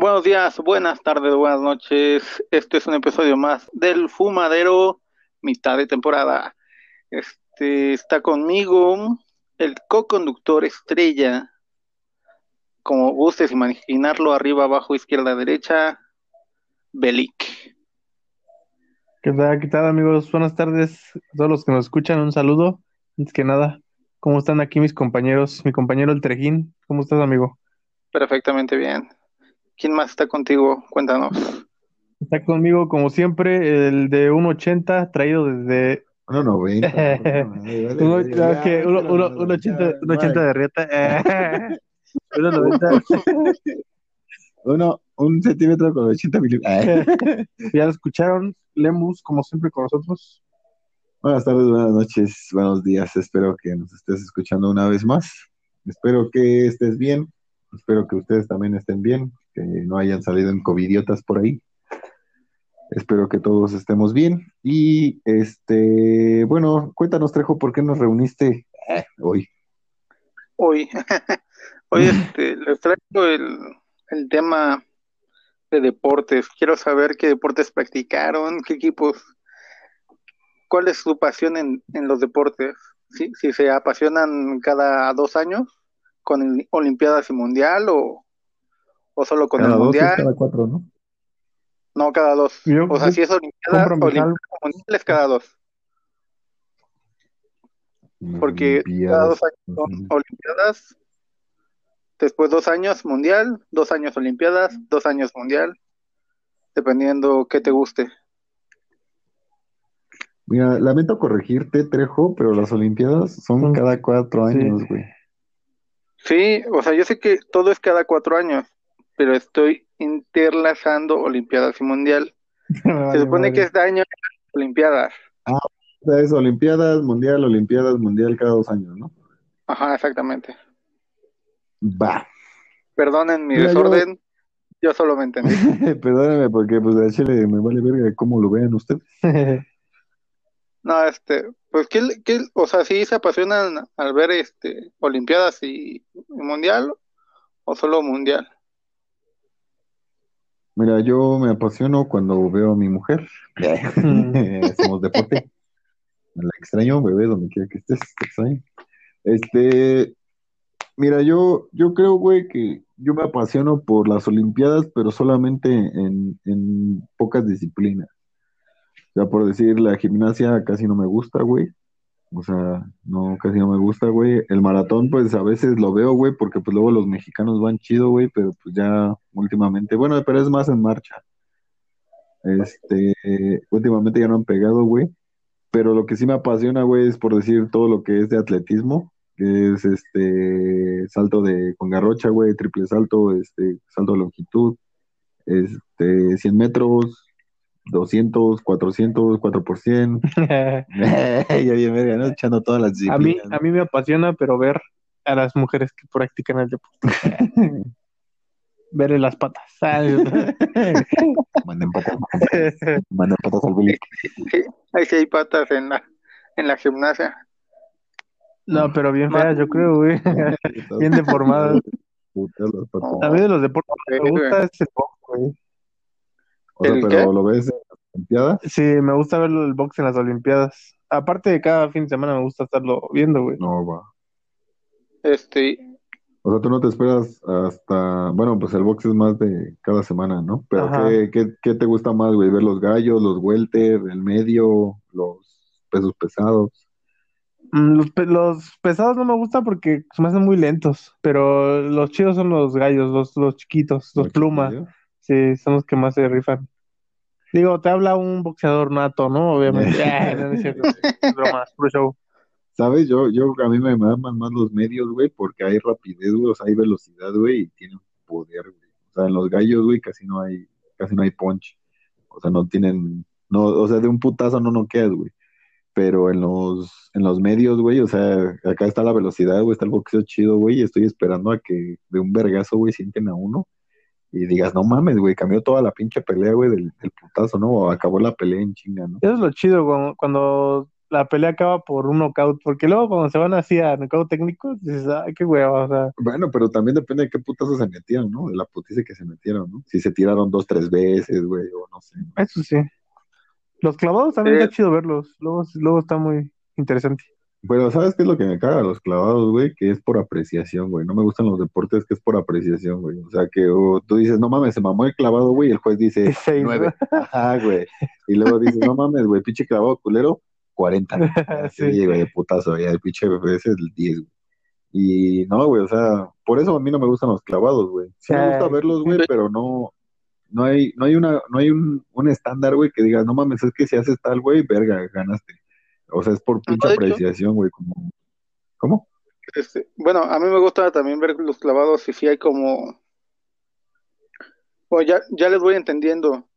Buenos días, buenas tardes, buenas noches. Este es un episodio más del Fumadero, mitad de temporada. Este está conmigo el co-conductor estrella, como gustes imaginarlo, arriba, abajo, izquierda, derecha, Belic. ¿Qué tal, qué tal amigos? Buenas tardes a todos los que nos escuchan, un saludo. Antes que nada, ¿cómo están aquí mis compañeros? Mi compañero el Trejín, ¿cómo estás amigo? Perfectamente bien. ¿Quién más está contigo? Cuéntanos. Está conmigo, como siempre, el de 1.80, traído desde... 1.90. 1.80 de rieta. 1.90. Uno, un centímetro con 80 milímetros. Ya lo escucharon, Lemus, como siempre con nosotros. Buenas tardes, buenas noches, buenos días. Espero que nos estés escuchando una vez más. Espero que estés bien. Espero que ustedes también estén bien, que no hayan salido en covidiotas por ahí. Espero que todos estemos bien. Y este, bueno, cuéntanos, Trejo, ¿por qué nos reuniste eh, hoy? Hoy, hoy este, les traigo el, el tema de deportes. Quiero saber qué deportes practicaron, qué equipos, cuál es su pasión en, en los deportes. ¿Sí? Si se apasionan cada dos años con el Olimpiadas y Mundial o, o solo con Cada el dos es Mundial. cada cuatro, ¿no? No, cada dos. Yo- o sea, si es Olimpiada, compro mi Olimpiada jal- Mundial es cada dos. Porque cada dos años son. Olimpiadas, después dos años Mundial, dos años Olimpiadas, dos años Mundial, dependiendo qué te guste. Mira, lamento corregirte, Trejo, pero las Olimpiadas son Son- cada cuatro sí. años, güey. Sí, o sea, yo sé que todo es cada cuatro años, pero estoy interlazando Olimpiadas y Mundial. Se supone que este año es Olimpiadas. Sea, es Olimpiadas, Mundial, Olimpiadas, Mundial cada dos años, ¿no? Ajá, exactamente. Va. Perdonen mi Mira, yo- desorden, yo solo me entendí. Perdóname, porque pues a Chile me vale verga cómo lo vean ustedes. No, este, pues ¿qué, qué, o sea, sí se apasionan al ver este Olimpiadas y, y Mundial o solo Mundial. Mira, yo me apasiono cuando veo a mi mujer. Hacemos deporte. La extraño, bebé, donde quiera que estés, te extraño. Este, mira, yo, yo creo, güey, que yo me apasiono por las Olimpiadas, pero solamente en, en pocas disciplinas. O sea, por decir, la gimnasia casi no me gusta, güey. O sea, no, casi no me gusta, güey. El maratón, pues a veces lo veo, güey, porque pues luego los mexicanos van chido, güey, pero pues ya últimamente, bueno, pero es más en marcha. Este, últimamente ya no han pegado, güey. Pero lo que sí me apasiona, güey, es por decir todo lo que es de atletismo, que es este salto de con garrocha, güey, triple salto, este salto de longitud, este 100 metros, 200, 400, 4 por 100. ya bien, verga, ¿no? Echando todas las a mí, disciplinas. a mí me apasiona, pero ver a las mujeres que practican el deporte. Verle las patas. Manden patas, manden patas al. Sí, ahí sí hay patas en la, en la gimnasia. No, pero bien feas, yo creo, güey. Bien deformadas. A mí de los deportes que me gusta es el box, güey. O sea, ¿El pero qué? lo ves Olimpiadas. Sí, me gusta ver el box en las Olimpiadas. Aparte de cada fin de semana me gusta estarlo viendo, güey. No, va. Este, O sea, tú no te esperas hasta, bueno, pues el box es más de cada semana, ¿no? Pero. ¿qué, qué, qué te gusta más, güey? ¿Ver los gallos, los welter, el medio, los pesos pesados? Mm, Los, pe- los pesados no me gustan porque se me hacen muy lentos, pero los chidos son los gallos, los, los chiquitos, los ¿Los plumas. Sí, son los que más se rifan. Digo, te habla un boxeador nato, ¿no? Obviamente. Ah, no, es cierto, es broma, es puro show. ¿Sabes? Yo, yo, a mí me aman más los medios, güey, porque hay rapidez, güey, o sea, hay velocidad, güey, y tienen poder, güey. O sea, en los gallos, güey, casi no hay, casi no hay punch. O sea, no tienen, no, o sea, de un putazo no noqueas, güey. Pero en los, en los medios, güey, o sea, acá está la velocidad, güey, está el boxeo chido, güey, y estoy esperando a que de un vergazo, güey, sienten a uno y digas, no mames, güey, cambió toda la pinche pelea, güey, del, del putazo, ¿no? O acabó la pelea en chinga, ¿no? Eso es lo chido cuando, cuando la pelea acaba por un knockout, porque luego cuando se van así a knockout técnico, dices, ay, qué hueva, o sea. Bueno, pero también depende de qué putazos se metieron, ¿no? De la putiza que se metieron, ¿no? Si se tiraron dos, tres veces, güey, o no sé. Eso sí. Los clavados también está chido verlos, luego, luego está muy interesante. Pero ¿sabes qué es lo que me caga los clavados, güey? Que es por apreciación, güey. No me gustan los deportes que es por apreciación, güey. O sea, que tú dices, no mames, se mamó el clavado, güey, y el juez dice, nueve. Ajá, güey. Y luego dices, no mames, güey, pinche clavado culero, 40. sí, güey, de putazo, ya el pinche ese es el 10, güey. Y no, güey, o sea, por eso a mí no me gustan los clavados, güey. Sí me gusta verlos, güey, pero no, no hay, no hay una, no hay un, un estándar, güey, que diga, no mames, es que si haces tal, güey, verga, ganaste. O sea, es por pinche apreciación, güey, como... ¿Cómo? Este, bueno, a mí me gusta también ver los clavados y si hay como... Bueno, ya, ya les voy entendiendo.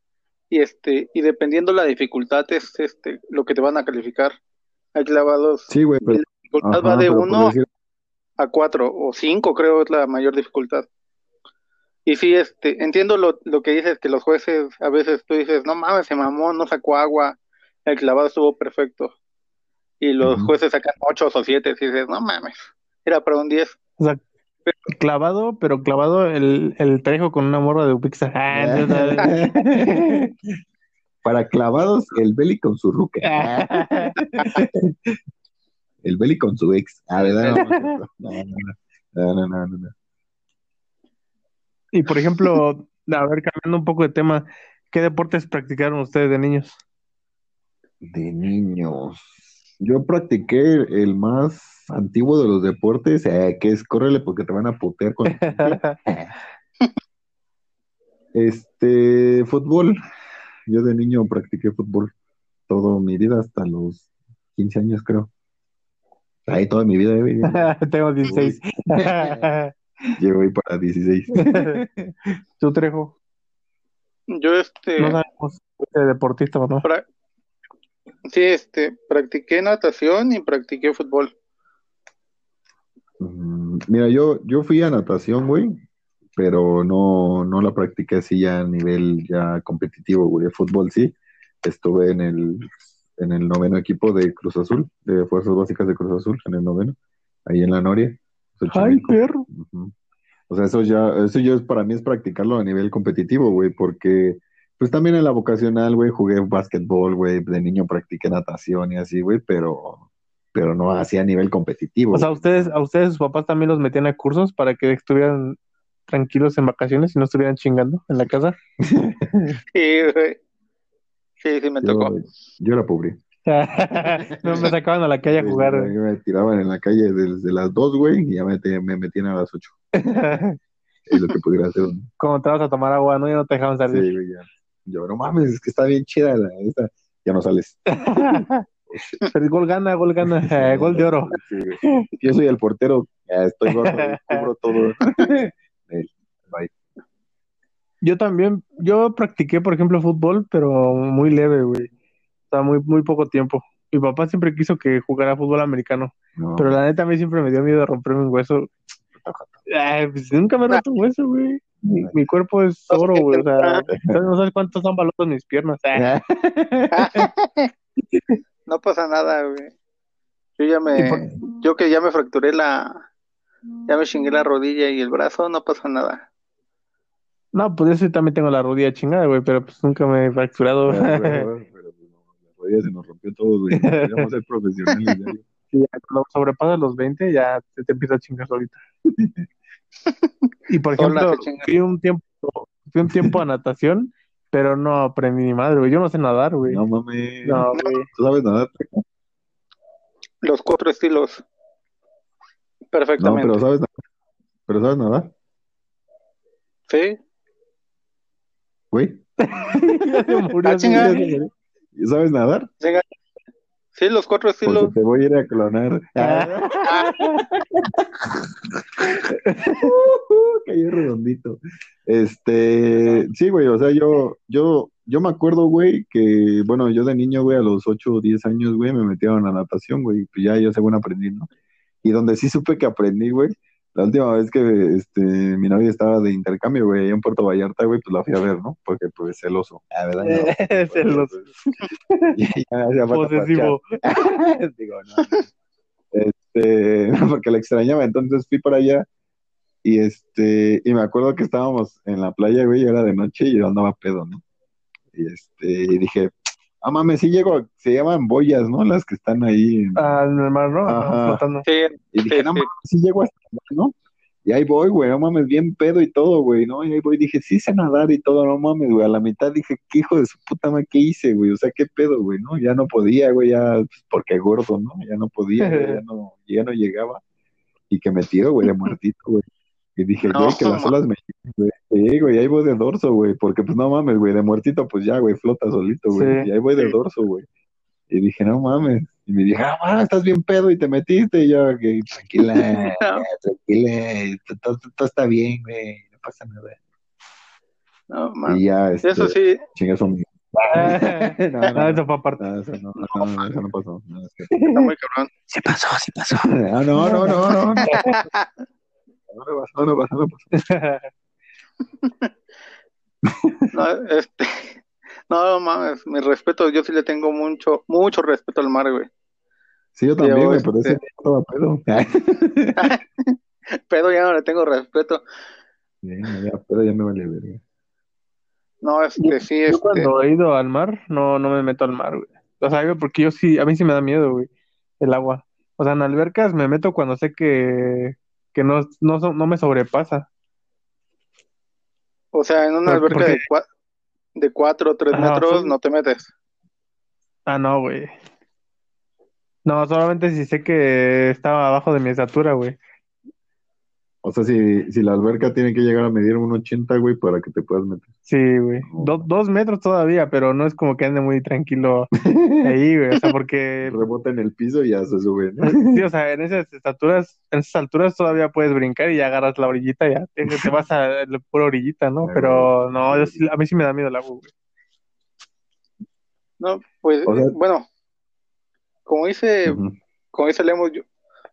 Y este y dependiendo la dificultad es este lo que te van a calificar. Hay clavados sí güey la dificultad va de uno a cuatro o cinco creo es la mayor dificultad. Y sí este entiendo lo, lo que dices que los jueces a veces tú dices no mames se mamó no sacó agua el clavado estuvo perfecto y los jueces sacan ocho o siete y dices no mames era para un diez o sea, Clavado, pero clavado el, el trejo con una morra de pizza. Ah, Para clavados, el Belly con su ruca. el Belly con su ex. Ah, ¿verdad? No, no, no, no, Y por ejemplo, a ver, cambiando un poco de tema, ¿qué deportes practicaron ustedes de niños? De niños. Yo practiqué el más antiguo de los deportes, eh, que es córrele porque te van a putear con Este, fútbol. Yo de niño practiqué fútbol toda mi vida, hasta los 15 años, creo. Ahí toda mi vida. Eh, Tengo 16. Llevo ahí para 16. ¿Tú, Trejo? Yo, este. No sabemos deportista o no. Sí, este, practiqué natación y practiqué fútbol. Mm, mira, yo, yo fui a natación, güey, pero no, no la practiqué así ya a nivel ya competitivo, güey. De fútbol sí. Estuve en el, en el noveno equipo de Cruz Azul, de Fuerzas Básicas de Cruz Azul, en el noveno, ahí en la Noria. ¡Ay, perro! O sea, eso ya, eso ya es, para mí es practicarlo a nivel competitivo, güey, porque pues también en la vocacional, güey, jugué básquetbol, güey, de niño practiqué natación y así, güey, pero pero no así a nivel competitivo. O sea, ustedes, a ustedes sus papás también los metían a cursos para que estuvieran tranquilos en vacaciones y no estuvieran chingando en la casa. sí, Sí, sí me tocó. Yo era pobre. no me sacaban a la calle a jugar. me tiraban en la calle desde las dos, güey, y ya me, me metían a las ocho. es lo que pudiera hacer. Como te vas a tomar agua, ¿no? Ya no te dejaban salir. Sí, güey, ya. Yo, no mames, es que está bien chida la, esta. Ya no sales. Pero gol gana, gol gana, eh, gol de oro. Yo soy el portero, estoy gordo, cubro todo. Yo también, yo practiqué, por ejemplo, fútbol, pero muy leve, güey. O sea, muy, muy poco tiempo. Mi papá siempre quiso que jugara fútbol americano, pero la neta a mí siempre me dio miedo de romperme un hueso. Pues, nunca me he roto un hueso, güey. Mi, cuerpo es oro, güey. O sea, no sabes cuántos son balotos mis piernas. No pasa nada, güey. Yo ya me, yo que ya me fracturé la, ya me chingué la rodilla y el brazo, no pasa nada. No, pues yo también tengo la rodilla chingada, güey, pero pues nunca me he fracturado. Pero, pero, pues, no, la rodilla se nos rompió todo, güey. Queríamos ser profesionales. Sí, cuando sobrepasas los 20 ya te, te empieza a chingar ahorita. y por ejemplo, fui un tiempo, fui un tiempo a natación pero no aprendí ni madre, güey. Yo no sé nadar, güey. No mames. No, güey. ¿Tú sabes nadar? Los cuatro estilos. Perfectamente. No, pero sabes nadar. ¿Pero sabes nadar? Sí. Güey. ya se murió. ¿Y sabes nadar? Sí, los cuatro estilos. Porque te voy a ir a clonar. Cayó redondito. Este, sí, güey, o sea, yo, yo, yo me acuerdo, güey, que, bueno, yo de niño, güey, a los 8 o 10 años, güey, me metieron a natación, güey, pues ya yo según aprendí, ¿no? Y donde sí supe que aprendí, güey, La última vez que este, mi novia estaba de intercambio, güey, en Puerto Vallarta, güey, pues la fui a ver, ¿no? Porque, pues, celoso. Ah, ¿verdad? No, celoso. Posesivo. Digo, no. Este, porque la extrañaba, entonces fui por allá y este, y me acuerdo que estábamos en la playa, güey, era de noche y yo andaba pedo, ¿no? Y este, y dije, ah, mames, sí llego, se llaman boyas, ¿no? Las que están ahí. Ah, en el mar, ¿no? Flotando. Sí, y dije, no mames, sí llego hasta, ¿no? Y ahí voy, güey, no mames, bien pedo y todo, güey, ¿no? Y ahí voy, dije, sí sé nadar y todo, no mames, güey. A la mitad dije, qué hijo de su puta madre, ¿qué hice, güey? O sea, qué pedo, güey, ¿no? Ya no podía, güey, ya, pues, porque gordo, ¿no? Ya no podía, ya no, ya no llegaba. Y que me tiro, güey, de muertito, güey. Y dije, güey, que las olas me güey. Sí, güey, ahí voy de dorso, güey. Porque, pues, no mames, güey, de muertito, pues ya, güey, flota solito, güey. Y ahí voy de dorso, güey. Y dije, no mames. Y me dije, ah, estás bien pedo y te metiste. Y yo, okay, tranquila, tranquila, todo, está bien, güey, no pasa nada. No, mames. Y ya, este, eso sí. Chingas son no, no, eso fue aparte. No, eso no, no, no, eso no pasó. No, es que... Está muy cabrón. Sí pasó, sí pasó. No, no, no, no, no. No pasó, no pasó, no pasó. No, este, no, mames, mi respeto, yo sí le tengo mucho, mucho respeto al mar, güey. Sí, yo también, güey, pero ese estaba pedo. pedo ya no le tengo respeto. Bien, ya, pedo ya me vale verga. No, este, sí, Yo este... cuando he ido al mar, no, no me meto al mar, güey. O sea, güey, porque yo sí, a mí sí me da miedo, güey, el agua. O sea, en albercas me meto cuando sé que, que no, no, no me sobrepasa. O sea, en una alberca de, cua- de cuatro o tres Ajá, metros no te metes. Ah, no, güey. No, solamente si sé que estaba abajo de mi estatura, güey. O sea, si, si la alberca tiene que llegar a medir un 80, güey, para que te puedas meter. Sí, güey. Do- dos metros todavía, pero no es como que ande muy tranquilo ahí, güey. O sea, porque Rebota en el piso y ya se sube, ¿no? Sí, o sea, en esas estaturas, en esas alturas todavía puedes brincar y ya agarras la orillita, ya te, te vas a la pura orillita, ¿no? Pero no, yo sí- a mí sí me da miedo el agua, güey. No, pues, O sea- bueno, como dice, Ujú. como dice Lemos, yo,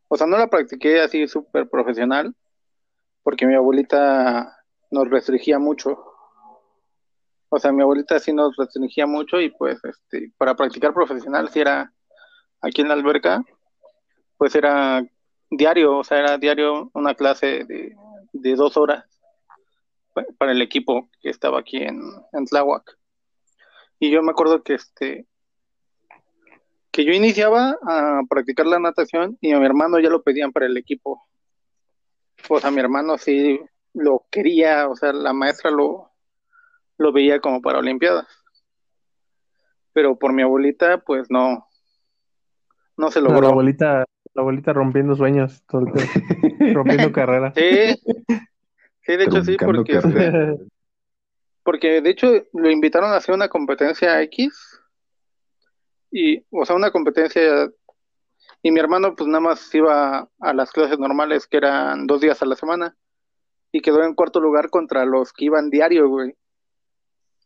o sea, no la practiqué así súper profesional, porque mi abuelita nos restringía mucho. O sea, mi abuelita sí nos restringía mucho y pues, este, para practicar profesional, si era aquí en la alberca, pues era diario, o sea, era diario una clase de, dos horas pa- para el equipo que estaba aquí en, en Tláhuac. Y yo me acuerdo que este, que yo iniciaba a practicar la natación y a mi hermano ya lo pedían para el equipo. O sea, mi hermano sí lo quería, o sea, la maestra lo, lo veía como para Olimpiadas. Pero por mi abuelita, pues no, no se La logró. abuelita, la abuelita rompiendo sueños, todo el tiempo, rompiendo carreras. Sí, sí, de hecho sí, porque, este, porque de hecho lo invitaron a hacer una competencia X y, o sea, una competencia y mi hermano pues nada más iba a las clases normales que eran dos días a la semana y quedó en cuarto lugar contra los que iban diario, güey.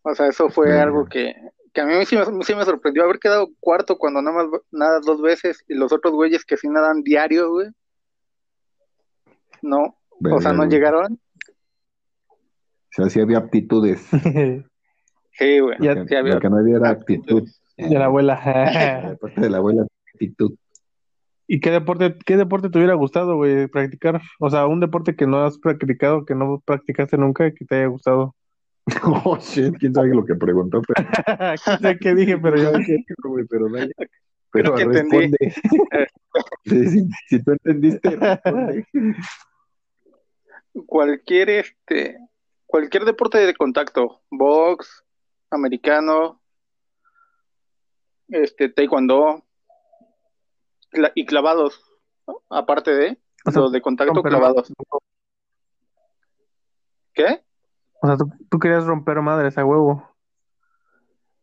O sea, eso fue algo que, que a mí sí me, sí me sorprendió haber quedado cuarto cuando nada más nada dos veces y los otros güeyes que sí nadan diario, güey. No, o sea, no güey. llegaron. O sea, sí había aptitudes. Sí, güey. Ya- sí había lo que no había era actitud. De la abuela. Aparte de la abuela, actitud. ¿Y qué deporte, qué deporte te hubiera gustado, güey, practicar? O sea, un deporte que no has practicado, que no practicaste nunca y que te haya gustado. Oh, shit, quién sabe lo que preguntó, pero qué dije, pero yo güey, pero dale. Pero que responde. Sí, si tú entendiste, responde. cualquier este cualquier deporte de contacto, box, americano, este taekwondo y clavados, ¿no? aparte de O sea, los de contacto romper clavados. ¿Qué? O sea, tú, tú querías romper madres a huevo.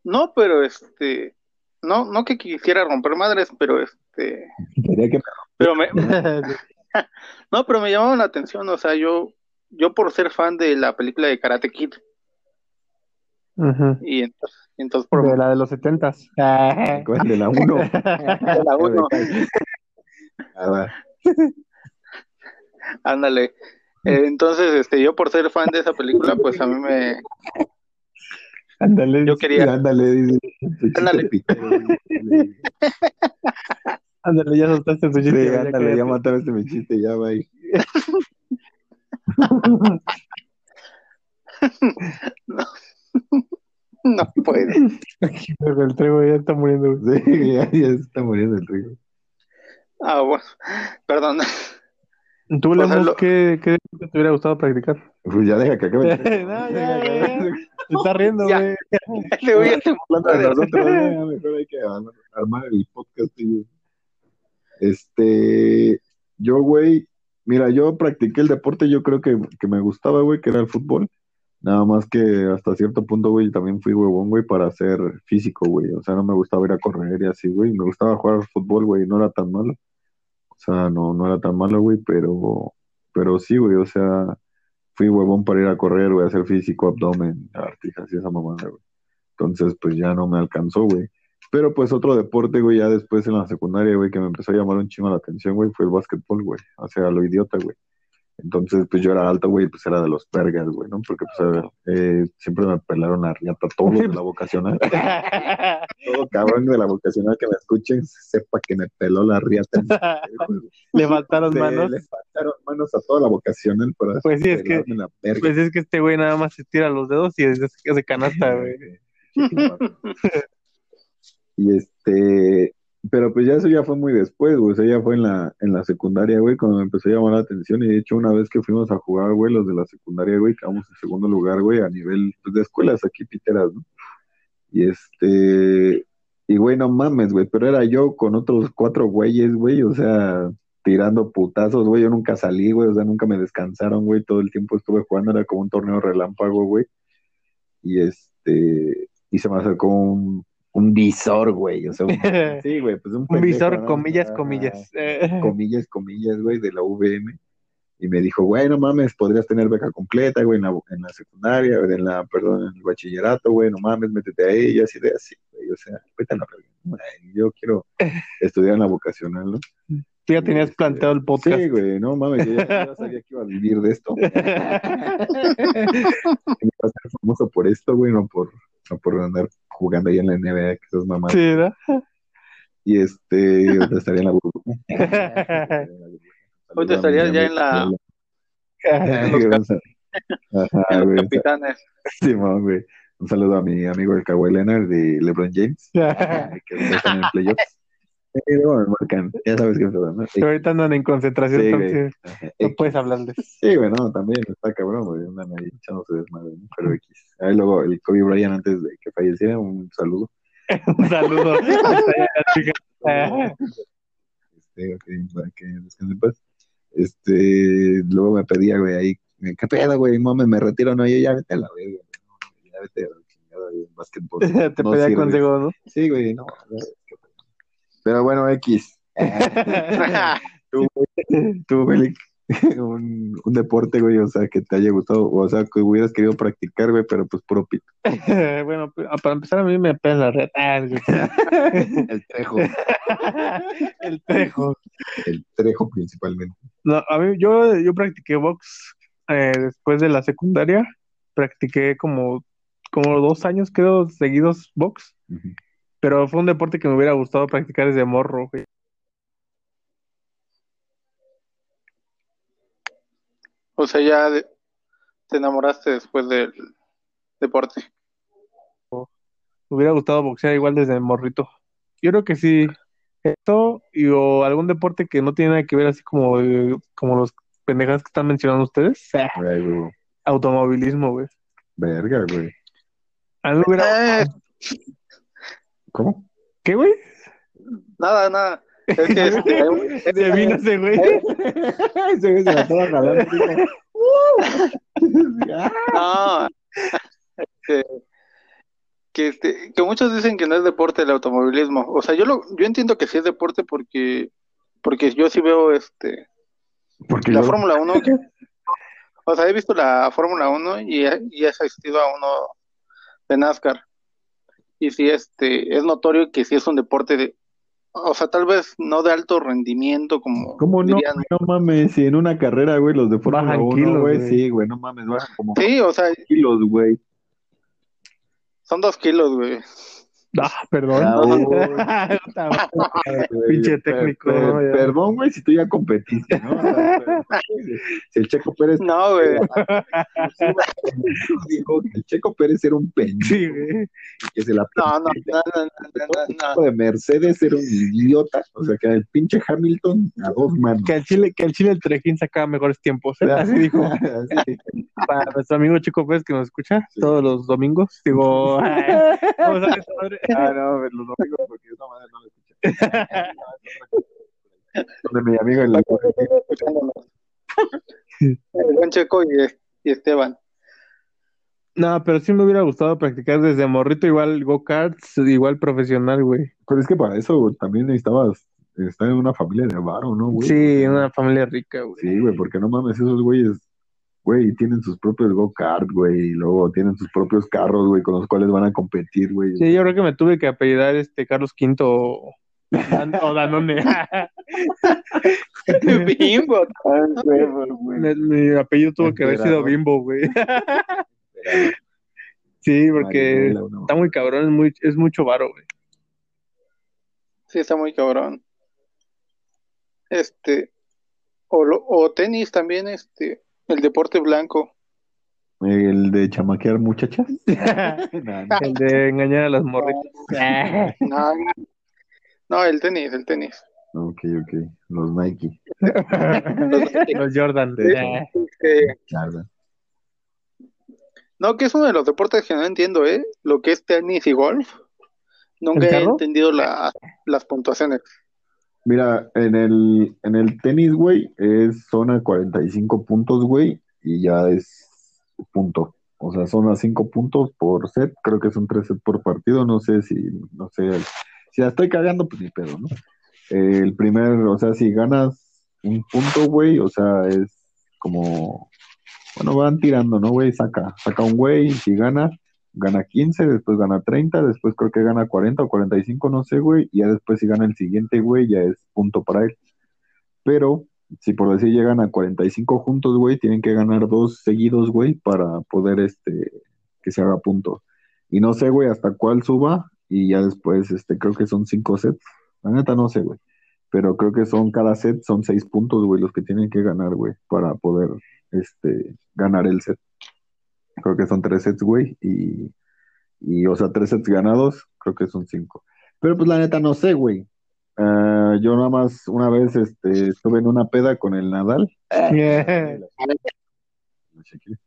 No, pero este no no que quisiera romper madres, pero este Quería que pero me no, pero me llamaba la atención, o sea, yo yo por ser fan de la película de Karate Kid Y entonces, entonces por De la de los setentas. de la 1. de la uno. Ah. Ándale. Eh, entonces, este, yo por ser fan de esa película, pues a mí me, Ándale. yo quería, Ándale, dice. Ándale. Ándale, ya soltaste tu chiste. Sí, ándale, ya mataste mi chiste, ya va ahí. no puede. El trego ya está muriendo. Sí, ya, ya se está muriendo el río. Ah, bueno, perdón. ¿Tú, Lemos, lo- qué, qué deporte te hubiera gustado practicar? Pues ya deja que acabe. no, ya, ya, ya. Se está riendo, güey. Le voy a hacer- Hablando mejor hay que armar- armar el podcast. tío. Este, yo, güey, mira, yo practiqué el deporte, yo creo que, que me gustaba, güey, que era el fútbol. Nada más que hasta cierto punto, güey, también fui huevón, güey, para ser físico, güey. O sea, no me gustaba ir a correr y así, güey. Me gustaba jugar fútbol, güey, no era tan malo. O sea, no, no era tan malo, güey, pero, pero sí, güey, o sea, fui huevón para ir a correr, güey, a hacer físico, abdomen, lagartijas y esa mamada, güey. Entonces, pues ya no me alcanzó, güey. Pero pues otro deporte, güey, ya después en la secundaria, güey, que me empezó a llamar un chingo la atención, güey, fue el básquetbol, güey. O sea, lo idiota, güey. Entonces, pues yo era alto, güey, pues era de los vergas, güey, ¿no? Porque, pues, a ver, eh, siempre me pelaron la riata todos los de la vocacional. Todo cabrón de la vocacional que me escuchen, sepa que me peló la riata. Le faltaron manos. Le faltaron manos a toda la vocacional para Pues sí, es que- la verga. Pues es que este güey nada más se tira los dedos y es es de canasta, güey. Y este, pero pues ya eso ya fue muy después, güey, o sea, ya fue en la, en la secundaria, güey, cuando me empezó a llamar la atención, y de hecho una vez que fuimos a jugar, güey, los de la secundaria, güey, quedamos en segundo lugar, güey, a nivel pues, de escuelas aquí piteras, ¿no? Y este, y güey, no mames, güey, pero era yo con otros cuatro güeyes, güey, o sea, tirando putazos, güey, yo nunca salí, güey, o sea, nunca me descansaron, güey, todo el tiempo estuve jugando, era como un torneo relámpago, güey, y este, y se me acercó un, un visor, güey, o sea, un- sí, güey, pues un Un visor, ¿no? comillas, comillas. Comillas, comillas, güey, de la VM. Y me dijo, güey, no mames, podrías tener beca completa, güey, en la, en la secundaria, en la, perdón, en el bachillerato, güey, no mames, métete ahí, y así de así, güey, o sea, vete a la Yo quiero estudiar en la vocacional, ¿no? Tú ya tenías planteado el podcast. Sí, güey, no mames, yo ya, yo ya sabía que iba a vivir de esto. Que iba a ser famoso por esto, güey, no por, no por andar jugando ahí en la NBA, que esas mamás. Sí, ¿verdad? Y este, ahorita estaría en la burbuja. Ahorita estarías ya en la- Ajá, güey. Capitanes. Simón, güey. Un saludo a mi amigo el Kawhi Leonard de LeBron James, que están en playoffs. Eh, luego me marcan, ya sabes qué pedo, ¿no? Pero ahorita andan en concentración, Sí, güey. entonces no X. puedes hablarles. Sí, güey, no, también está cabrón, güey, andan ahí echándose desmadre, ¿no? Pero X. Ahí luego el Kobe Bryant antes de que falleciera, un saludo. Un saludo. Este, para que descanse en paz. Este, luego me pedía, güey, ahí, ¿qué pedo, güey? Mames, me retiro, no, yo ya vete a la verga, ya vete a la chingada, güey, en básquetbol. Te No pedía sirve. consejo, ¿no? Sí, güey, no. pedo. Pero bueno, X. Tú, tú, Félix, un, un deporte, güey, o sea, que te haya gustado, o sea, que hubieras querido practicar, güey, pero pues puro pito. bueno, pues, para empezar a mí me pesa la red. Ah, El trejo. el trejo. El trejo principalmente. No, a mí, yo, yo practiqué box eh, después de la secundaria. Practiqué como, como dos años, creo, seguidos box. Ujú. Pero fue un deporte que me hubiera gustado practicar desde morro, güey. O sea, ya de- te enamoraste después del deporte. Me hubiera gustado boxear igual desde morrito. Yo creo que sí. Esto y o algún deporte que no tiene nada que ver así como, como los pendejas que están mencionando ustedes. Ay, güey, Automovilismo, güey. Verga, güey. A mí me hubiera... ¿Cómo? ¿Qué, güey? nada, nada. Es que este, Se vino ese güey. Ese güey se la estaba jalando. No, este, que, este, que muchos dicen que no es deporte el automovilismo. O sea, yo lo, yo entiendo que sí es deporte porque, porque yo sí veo este Porque la yo- Fórmula 1. O sea, he visto la Fórmula 1 y, y he asistido a uno de NASCAR. Y sí, este, es notorio que sí es un deporte de, o sea, tal vez no de alto rendimiento como ¿Cómo no? dirían. No mames, si en una carrera, güey, los de Fórmula Bajan 1, kilos, güey, güey. sí, güey, no mames, bajan como Sí, o sea, kilos, güey. son dos kilos, güey. Ah, perdón. Ah, Pinche técnico, per- ¿no? Ya. Perdón, güey, si tú ya competiste, ¿no? O sea, pero- si el Checo Pérez No, güey. dijo que el Checo Pérez era un pendejo, Sí, güey. que se la No, no, no, no, no, no, no. de Mercedes era un idiota, o sea, que el pinche Hamilton a dos manos. Que el Chile, que el Chile el Trejín sacaba mejores tiempos. ¿eh? Así dijo. Para nuestro amigo Chico Pérez que nos escucha Sí. todos los domingos. Digo, vamos a ver esta madre. Ah, no, los domingos porque esa madre no lo escuché. Donde mi amigo en la Escuchándonos. El buen Checo y, y Esteban. No, pero sí me hubiera gustado practicar desde morrito, igual go-karts, igual profesional, güey. Pero es que para eso güey, también necesitabas estar en una familia de varo, ¿no, güey? Sí, una familia rica, güey. Sí, güey, porque no mames, esos güeyes, güey, tienen sus propios go-kart, güey, y luego tienen sus propios carros, güey, con los cuales van a competir, güey. Sí, yo creo que me tuve que apellidar este Carlos V o, Dan- o Danone. Bimbo. Mi, mi apellido tuvo que haber sido. Bimbo, güey. Sí, porque está muy cabrón, es, muy, es mucho varo, güey. Sí, está muy cabrón. Este, o, lo- o tenis también, este, el deporte blanco. El de chamaquear muchachas. El de engañar a las morritas. No, no, el tenis, el tenis. Ok, ok. Los Nike. Los Jordan. No, que es uno de los deportes que no entiendo, ¿eh? Lo que es tenis y golf. Nunca ¿El he entendido la- las puntuaciones. Mira, en el, en el tenis, güey, es zona 45 puntos, güey, y ya es punto. O sea, son a 5 puntos por set, creo que son 3 sets por partido, no sé si, no sé, si la estoy cagando, pues ni pedo, ¿no? El primer, o sea, si ganas un punto, güey, o sea, es como, bueno, van tirando, ¿no, güey? Saca, saca un güey, si gana, gana 15, después gana 30, después creo que gana 40 o 45, no sé, güey, y ya después si gana el siguiente, güey, ya es punto para él. Pero, si por decir llegan a 45 juntos, güey, tienen que ganar dos seguidos, güey, para poder, este, que se haga punto. Y no sé, güey, hasta cuál suba, y ya después, este, creo que son cinco sets. La neta no sé, güey. Pero creo que son, cada set son seis puntos, güey, los que tienen que ganar, güey, para poder, este, ganar el set. Creo que son tres sets, güey, y, y, o sea, tres sets ganados, creo que son cinco. Pero pues la neta no sé, güey. Ah, yo nada más una vez este, estuve en una peda con el Nadal.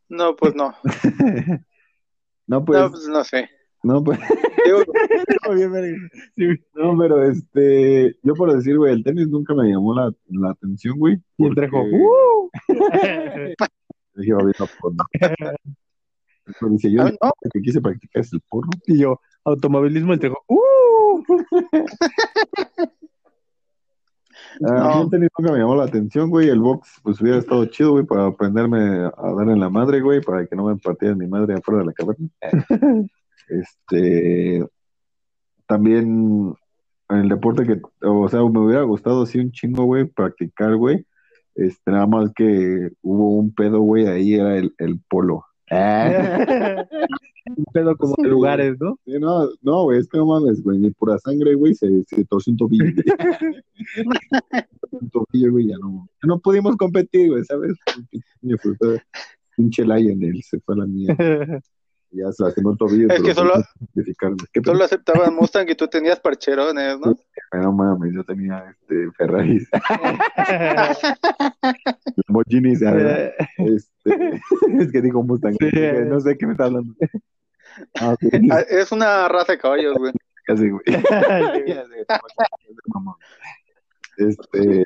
No, pues no. No, pues, No, pues no sé. no, pues, no, pero este, yo por decir, güey, el tenis nunca me llamó la, la atención, güey. Y el Trejo, ¡uh! Dije, Pero dice, yo ah, no, lo que quise practicar es el porro. Y yo, automovilismo, el Trejo, ¡uh! Ah. El tenis nunca me llamó la atención, güey. El box, pues hubiera estado chido, güey, para aprenderme a dar en la madre, güey, para que no me partieran mi madre afuera de la caverna. Este, también en el deporte que, o sea, me hubiera gustado así un chingo, güey, practicar, güey. Este, nada más que hubo un pedo, güey, ahí era el, el polo. Un pedo como de lugares, ¿no? Sí, no, no, güey, es que no mames, güey, mi pura sangre, güey, se, se torció un tobillo. un tobillo, güey, ya no, ya no pudimos competir, güey, ¿sabes? Pinche Lion, él se fue a la mía, ya se lastimó el tobillo. Es que solo- solo aceptaban Mustang y tú tenías parcherones, ¿no? No mames, yo tenía este Ferrari, Lamborghini, ¿sabes? Este, es que digo Mustang, Sí. no sé qué me está hablando. Ah, Ah, Es una raza de caballos, güey. casi, güey. Este,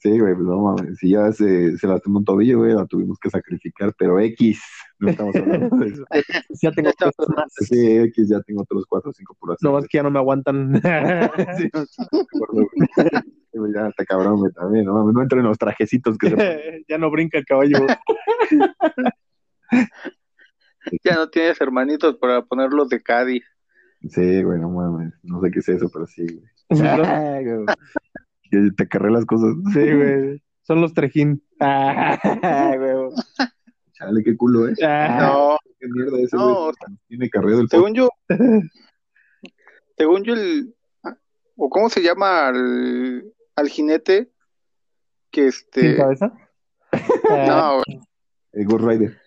sí, güey, pues no mames, si ya se, se lastimó un tobillo, güey, la tuvimos que sacrificar, pero X, no estamos hablando de eso. ya tengo cosas más. Sí, X ya tengo otros cuatro o cinco puras. No más que ya no me aguantan. Sí, no, güey. Ya está cabrón, güey, también, no mames, no entro en los trajecitos que se ponen. ya no brinca el caballo. Ya no tienes hermanitos para ponerlos de Cádiz. Sí, güey, no mames, no sé qué es eso, pero sí, güey. Güey. Te carré las cosas. Sí, güey. Son los trejín. Ah, güey. Chale, qué culo, ¿eh? Ah. No, Qué mierda ese, No, güey. Tiene carreo el según yo, según yo, el, o cómo se llama al, al jinete que ¿Sin este, cabeza? no, el Ghost Rider.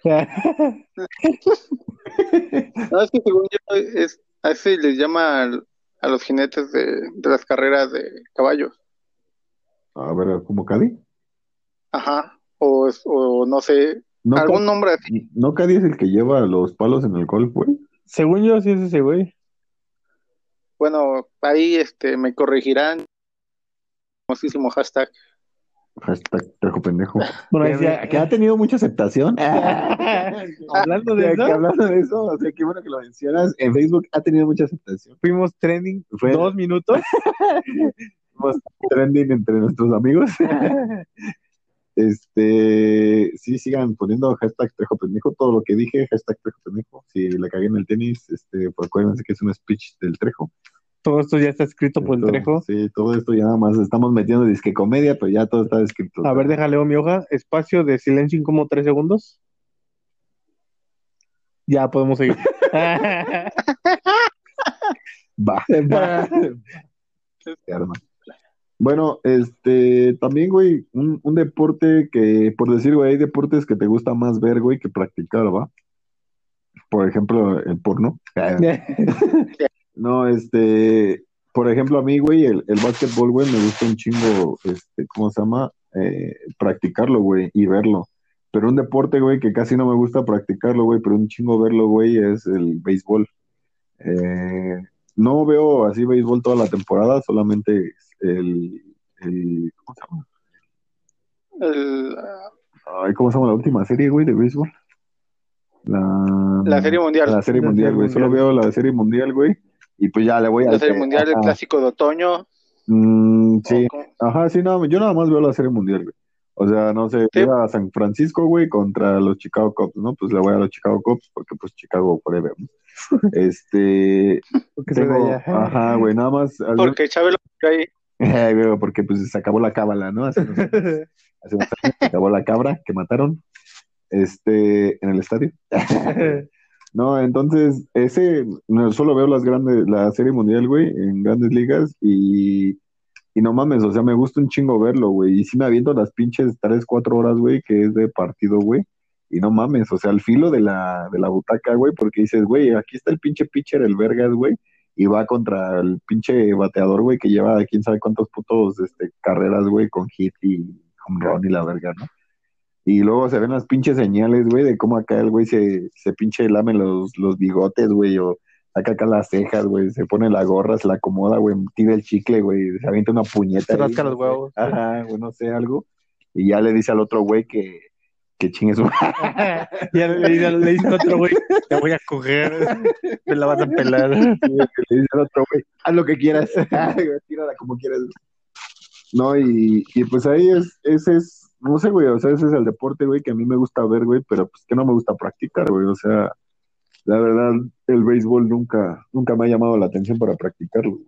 no, es que según yo, es, a ese les llama al- a los jinetes de, de las carreras de caballos, A ver, ¿como Cadi? ajá, o, es- o no sé, No, algún Cadi- nombre así, ¿No Cadi es el que lleva los palos en el golf, güey? Según yo, sí es ese güey. bueno, ahí este, me corregirán, famosísimo hashtag, Hashtag trejo pendejo. Bueno, ahí que, ha tenido mucha aceptación. Hablando de eso, que hablando de eso, o sea, qué bueno que lo mencionas. En Facebook ha tenido mucha aceptación. fuimos trending Fue- dos minutos. Trending entre nuestros amigos. Este, sí, sigan poniendo hashtag trejo pendejo, todo lo que dije, hashtag trejo pendejo. Si le cagué en el tenis, este, pues acuérdense que es un speech del trejo. Todo esto ya está escrito por el trejo. Sí, todo esto ya nada más estamos metiendo disque comedia, pero ya todo está escrito. A ver, déjale mi hoja. Espacio de silencio en como tres segundos. Ya podemos seguir. Va. Va. Se arma. Bueno, este, también, güey, un, un deporte que, por decir, güey, hay deportes que te gusta más ver, güey, que practicar, ¿va? Por ejemplo, el porno. No, este, por ejemplo, a mí, güey, el, el básquetbol, güey, me gusta un chingo, este, ¿cómo se llama? Eh, practicarlo, güey, y verlo. Pero un deporte, güey, que casi no me gusta practicarlo, güey, pero un chingo verlo, güey, es el béisbol. Eh, no veo así béisbol toda la temporada, solamente el, el ¿cómo se llama? el, Ay, ¿cómo se llama la última serie, güey, de béisbol? La, la Serie Mundial, la serie La mundial, Serie güey. Solo veo la serie mundial, güey. Y pues ya le voy a la Serie Mundial, el clásico de otoño, Mm, sí, ajá, sí, no, yo nada más veo la serie mundial, güey. O sea, no sé, Sí. iba a San Francisco, güey, contra los Chicago Cubs, ¿no? Pues le voy a los Chicago Cubs porque pues Chicago forever, ¿no? Este, Porque ajá, güey, nada más, porque Chabelo ahí, porque pues se acabó la cábala, ¿no? Hace unos, hace unos años se acabó la cabra que mataron, este, en el estadio. No, entonces, ese, no, solo veo las grandes, la serie mundial, güey, en grandes ligas y, y no mames, o sea, me gusta un chingo verlo, güey, y sí me aviento las pinches tres, cuatro horas, güey, que es de partido, güey, y no mames, o sea, al filo de la, de la butaca, güey, porque dices, güey, aquí está el pinche pitcher, el Vergas, güey, y va contra el pinche bateador, güey, que lleva quién sabe cuántos putos, este, carreras, güey, con hit y home run y la verga, ¿no? Y luego se ven las pinches señales, güey, de cómo acá el güey se, se pinche lame los, los bigotes, güey, o saca acá las cejas, güey, se pone la gorra, se la acomoda, güey, tira el chicle, güey, se avienta una puñeta. Se rasca los huevos. Ajá, güey, no sé, algo. Y ya le dice al otro güey que, que chingue su... ya le, le, le dice a otro güey, te voy a coger, me la vas a pelar. le dice al otro güey, haz lo que quieras, tírala como quieras. No, y, y pues ahí es, ese es, no sé, güey, o sea, ese es el deporte, güey, que a mí me gusta ver, güey, pero pues que no me gusta practicar, güey, o sea, la verdad, el béisbol nunca, nunca me ha llamado la atención para practicarlo.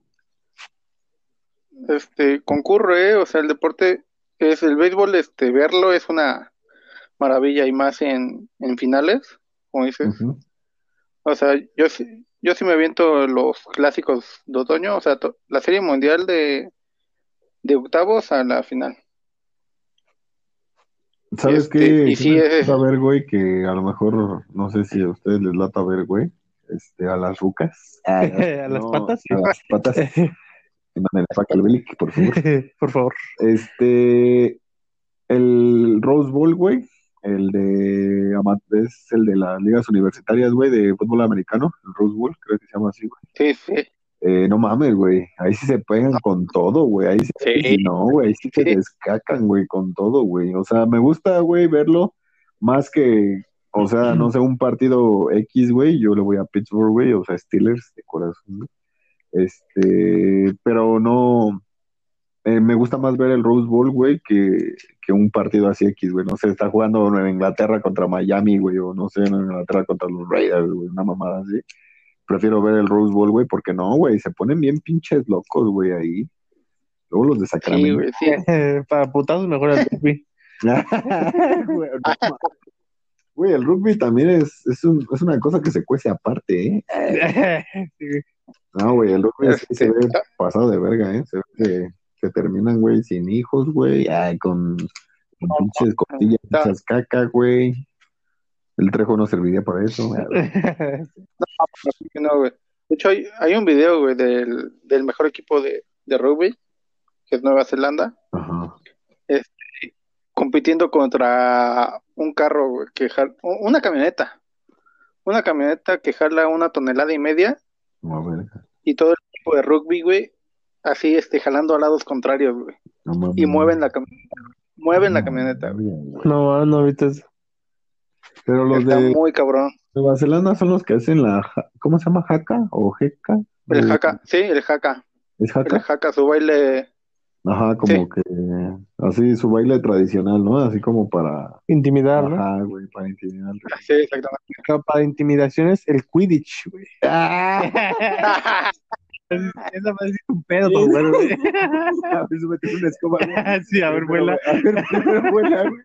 este, concurre, ¿eh? o sea, el deporte es el béisbol, este, verlo es una maravilla y más en, en finales, como dices. O sea, yo sí, yo sí me aviento los clásicos de otoño, o sea, to- la serie mundial de, de octavos a la final. ¿Sabes Este, qué? y Sí sí, me es- gusta ver, güey, que a lo mejor, no sé si a ustedes les lata ver, güey, este, a las rucas. ¿A las No, patas? A las patas. Calvelic, por favor. Por favor. Este, el Rose Bowl, güey, el de, es el de las ligas universitarias, güey, de fútbol americano, el Rose Bowl, creo que se llama así, güey. Sí, sí. Eh, no mames, güey, ahí sí se pegan con todo, güey, ahí sí, Sí. no, güey, ahí sí se descacan, güey, con todo, güey. O sea, me gusta, güey, verlo más que, o sea, no sé, un partido X, güey, yo le voy a Pittsburgh, güey, o sea, Steelers de corazón, güey. Este, pero no, eh, me gusta más ver el Rose Bowl, güey, que, que un partido así X, güey. No sé, está jugando en Inglaterra contra Miami, güey, o no sé, en Inglaterra contra los Raiders, güey, una mamada así. prefiero ver el Rose Bowl, güey, porque no, güey, se ponen bien pinches locos, güey, ahí. Luego los de Sí, Sacramento. güey, sí. Para putazos mejor el rugby. Güey, no mames. Güey, el rugby también es, es, un- es una cosa que se cuece aparte, ¿eh? Sí. No, güey, el rugby sí se Este, ve pasado de verga, ¿eh? Se ve que, que terminan, güey, sin hijos, güey, ay, con, con pinches costillas, hechas caca, güey. El trejo no serviría para eso. güey. Que no, güey. De hecho, hay, hay un video, güey, del, del mejor equipo de, de rugby, que es Nueva Zelanda, Ajá. compitiendo contra un carro, güey, que una camioneta. Una camioneta que jala una tonelada y media No, y todo el equipo de rugby, güey, así, este, jalando a lados contrarios, güey. No. Y mueven la camioneta. Mueven la camioneta, güey. No, no, ahorita es. Pero los Está de muy cabrón. Nueva Zelanda son los que hacen la, ja- ¿cómo se llama? ¿Jaca o jeca? El jaca, sí, el jaca. ¿Es El jaca? jaca, su baile. Ajá, como Sí. que, así su baile tradicional, ¿no? Así como para, Intimidar, ¿no? ajá, güey, para intimidar. Sí, exactamente. Para intimidaciones, el Quidditch, güey. Esa va a ser un pedo, para jugar, güey. A ver, súbete una escoba, güey. Sí, a ver, vuela. A ver, vuela, güey.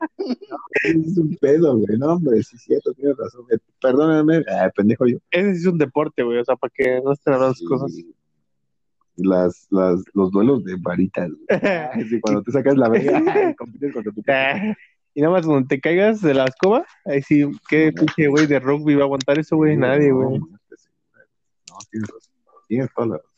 No, es un pedo, güey. No, hombre, sí cierto, tienes razón. güey. Perdóname, ah, pendejo yo. Ese es un deporte, güey. O sea, para que no estén Sí. cosas. Las, las, los duelos de varitas, güey. Ay, sí, cuando te sacas la verga, compites contra tu Y nada más cuando te caigas de la escoba, ahí sí, qué pinche güey de rugby va a aguantar eso, güey. Nadie, güey. No, no, tienes razón. Tienes toda la razón.